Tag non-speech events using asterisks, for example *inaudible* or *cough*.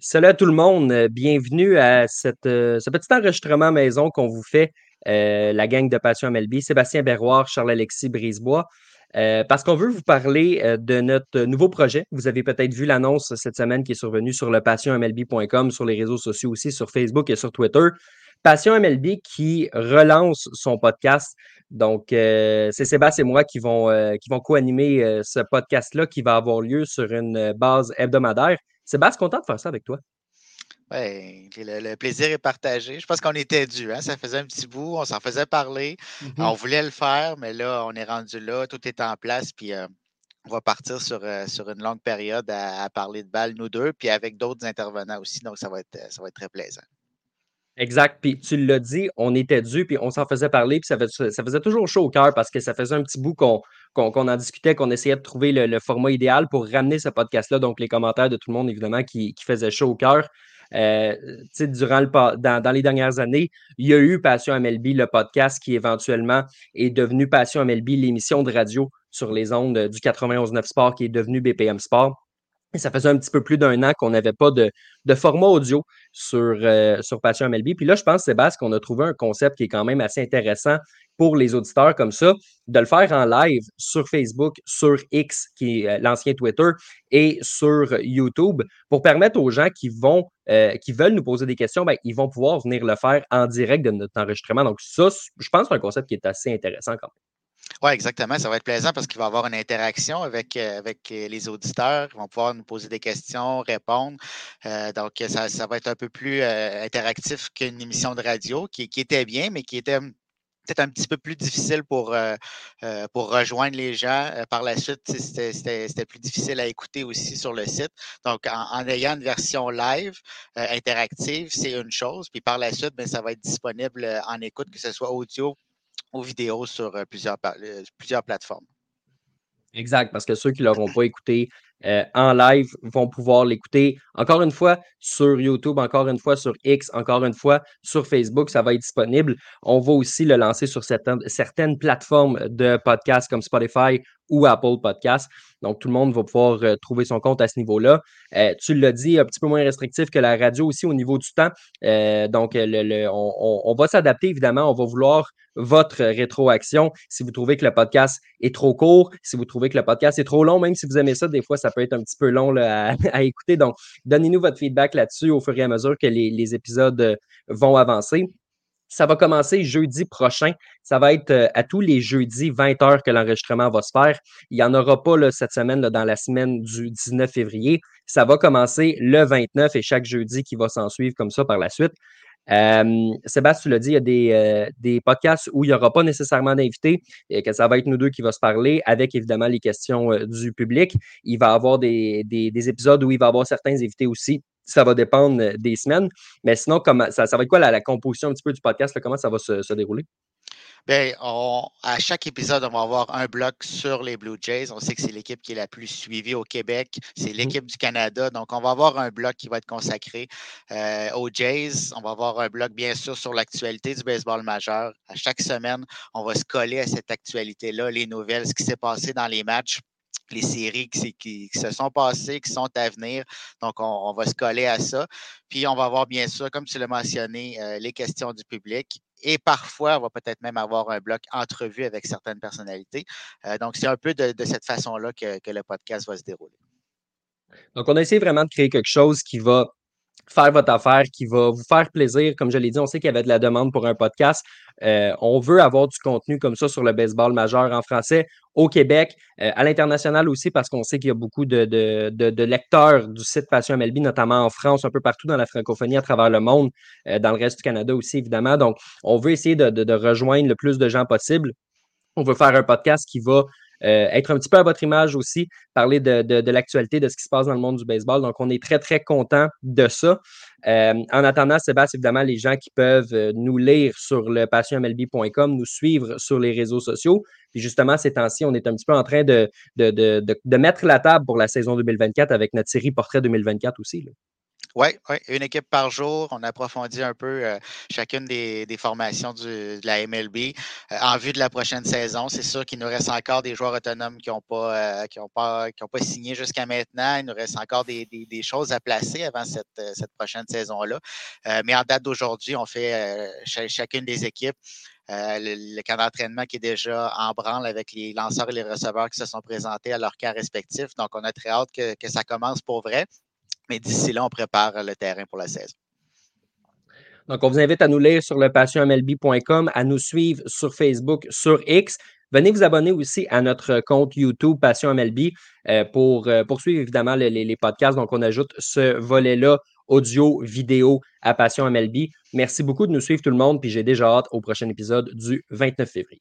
salut à tout le monde. Euh, bienvenue à cette, euh, ce petit enregistrement maison qu'on vous fait, euh, la gang de Passion MLB, Sébastien Berroir, Charles-Alexis Brisebois. parce qu'on veut vous parler de notre nouveau projet. Vous avez peut-être vu l'annonce cette semaine qui est survenue sur le passionmlb.com, sur les réseaux sociaux aussi, sur Facebook et sur Twitter. Passion MLB qui relance son podcast. Donc, c'est Sébastien et moi qui vont, qui vont co-animer ce podcast-là qui va avoir lieu sur une base hebdomadaire. Sébastien, content de faire ça avec toi. Oui, le, plaisir est partagé. Je pense qu'on était dû. Hein? Ça faisait un petit bout, on s'en faisait parler. Mm-hmm. On voulait le faire, mais là, on est rendu là, tout est en place, puis euh, on va partir sur, euh, sur une longue période à, parler de balles, nous deux, puis avec d'autres intervenants aussi. Donc, ça va être, ça va être très plaisant. Exact. Puis tu l'as dit, on était dû, puis on s'en faisait parler, puis ça, faisait toujours chaud au cœur parce que ça faisait un petit bout qu'on qu'on en discutait, qu'on essayait de trouver le, format idéal pour ramener ce podcast-là. Donc, les commentaires de tout le monde, évidemment, qui, qui faisaient chaud au cœur. Euh, durant le, dans, dans, les dernières années, il y a eu Passion MLB, le podcast qui éventuellement est devenu Passion MLB, l'émission de radio sur les ondes du 91.9 Sport qui est devenu BPM Sport. Ça faisait un petit peu plus d'un an qu'on n'avait pas de, format audio sur, euh, sur Passion MLB. Puis là, je pense, Sébastien, qu'on a trouvé un concept qui est quand même assez intéressant pour les auditeurs comme ça, de le faire en live sur Facebook, sur X, qui est euh, l'ancien Twitter, et sur YouTube, pour permettre aux gens qui vont, euh, qui veulent nous poser des questions, ben, ils vont pouvoir venir le faire en direct de notre enregistrement. Donc, ça, je pense que c'est un concept qui est assez intéressant quand même. Oui, exactement. Ça va être plaisant parce qu'il va y avoir une interaction avec, euh, avec les auditeurs. Ils vont pouvoir nous poser des questions, répondre. donc, ça, va être un peu plus interactif qu'une émission de radio qui, était bien, mais qui était peut-être un petit peu plus difficile pour, euh, euh, pour rejoindre les gens. Euh, par la suite, c'était plus difficile à écouter aussi sur le site. Donc, en, ayant une version live interactive, c'est une chose. Puis par la suite, bien, ça va être disponible en écoute, que ce soit audio ou vidéo sur plusieurs, plusieurs plateformes. Exact, parce que ceux qui ne l'auront pas écouté euh, en live vont pouvoir l'écouter encore une fois sur YouTube, encore une fois sur X, encore une fois sur Facebook. Ça va être disponible. On va aussi le lancer sur certaines, certaines plateformes de podcasts comme Spotify ou Apple Podcasts. Donc, tout le monde va pouvoir euh, trouver son compte à ce niveau-là. Euh, tu l'as dit, un petit peu moins restrictif que la radio aussi au niveau du temps. donc, le, on, on, va s'adapter, évidemment. On va vouloir votre rétroaction. Si vous trouvez que le podcast est trop court, si vous trouvez que le podcast est trop long, même si vous aimez ça, des fois, ça peut être un petit peu long *laughs* à, écouter. Donc, donnez-nous votre feedback là-dessus au fur et à mesure que les, épisodes euh, vont avancer. Ça va commencer jeudi prochain. Ça va être euh, à tous les jeudis 20 heures que l'enregistrement va se faire. Il n'y en aura pas là, cette semaine, dans la semaine du 19 février. Ça va commencer le 29 et chaque jeudi qui va s'en suivre comme ça par la suite. Euh, Sébastien, tu l'as dit, il y a des, euh, des podcasts où il n'y aura pas nécessairement d'invités et que ça va être nous deux qui va se parler avec évidemment les questions du public. Il va y avoir des, des, épisodes où il va y avoir certains invités aussi. Ça va dépendre des semaines. Mais sinon, comment, ça, ça va être quoi la, composition un petit peu du podcast? comment ça va se dérouler? Bien, à chaque épisode, on va avoir un bloc sur les Blue Jays. On sait que c'est l'équipe qui est la plus suivie au Québec. C'est mmh. l'équipe du Canada. Donc, on va avoir un bloc qui va être consacré euh, aux Jays. On va avoir un bloc, bien sûr, sur l'actualité du baseball majeur. À chaque semaine, on va se coller à cette actualité-là, les nouvelles, ce qui s'est passé dans les matchs les séries qui, se sont passées, qui sont à venir. Donc, on, va se coller à ça. Puis, on va avoir, bien sûr, comme tu l'as mentionné, euh, les questions du public et parfois, on va peut-être même avoir un bloc entrevue avec certaines personnalités. Euh, donc, c'est un peu de, cette façon-là que, que, le podcast va se dérouler. Donc, on a essayé vraiment de créer quelque chose qui va faire votre affaire, qui va vous faire plaisir. Comme je l'ai dit, on sait qu'il y avait de la demande pour un podcast. Euh, on veut avoir du contenu comme ça sur le baseball majeur en français au Québec, euh, à l'international aussi, parce qu'on sait qu'il y a beaucoup de, de, lecteurs du site Passion MLB, notamment en France, un peu partout dans la francophonie, à travers le monde, euh, dans le reste du Canada aussi, évidemment. Donc, on veut essayer de, rejoindre le plus de gens possible. On veut faire un podcast qui va euh, être un petit peu à votre image aussi, parler de, l'actualité, de ce qui se passe dans le monde du baseball. Donc, on est très, très content de ça. Euh, en attendant, Sébastien, évidemment, les gens qui peuvent euh, nous lire sur le passionmlb.com, nous suivre sur les réseaux sociaux. Puis justement, ces temps-ci, on est un petit peu en train de, de, mettre la table pour la saison 2024 avec notre série Portrait 2024 aussi. Oui, ouais, une équipe par jour. On approfondit un peu euh, chacune des, formations de la MLB euh, en vue de la prochaine saison. C'est sûr qu'il nous reste encore des joueurs autonomes qui n'ont pas, ont pas, signé jusqu'à maintenant. Il nous reste encore des, choses à placer avant cette, prochaine saison-là. mais en date d'aujourd'hui, on fait chacune des équipes. le, camp d'entraînement qui est déjà en branle avec les lanceurs et les receveurs qui se sont présentés à leur cas respectif. Donc, on a très hâte que ça commence pour vrai. Mais d'ici là, on prépare le terrain pour la saison. Donc, on vous invite à nous lire sur le passionmlb.com, à nous suivre sur Facebook, sur X. Venez vous abonner aussi à notre compte YouTube Passion MLB euh, pour euh, poursuivre évidemment les, podcasts. Donc, on ajoute ce volet-là, audio, vidéo à Passion MLB. Merci beaucoup de nous suivre tout le monde, puis j'ai déjà hâte au prochain épisode du 29 février.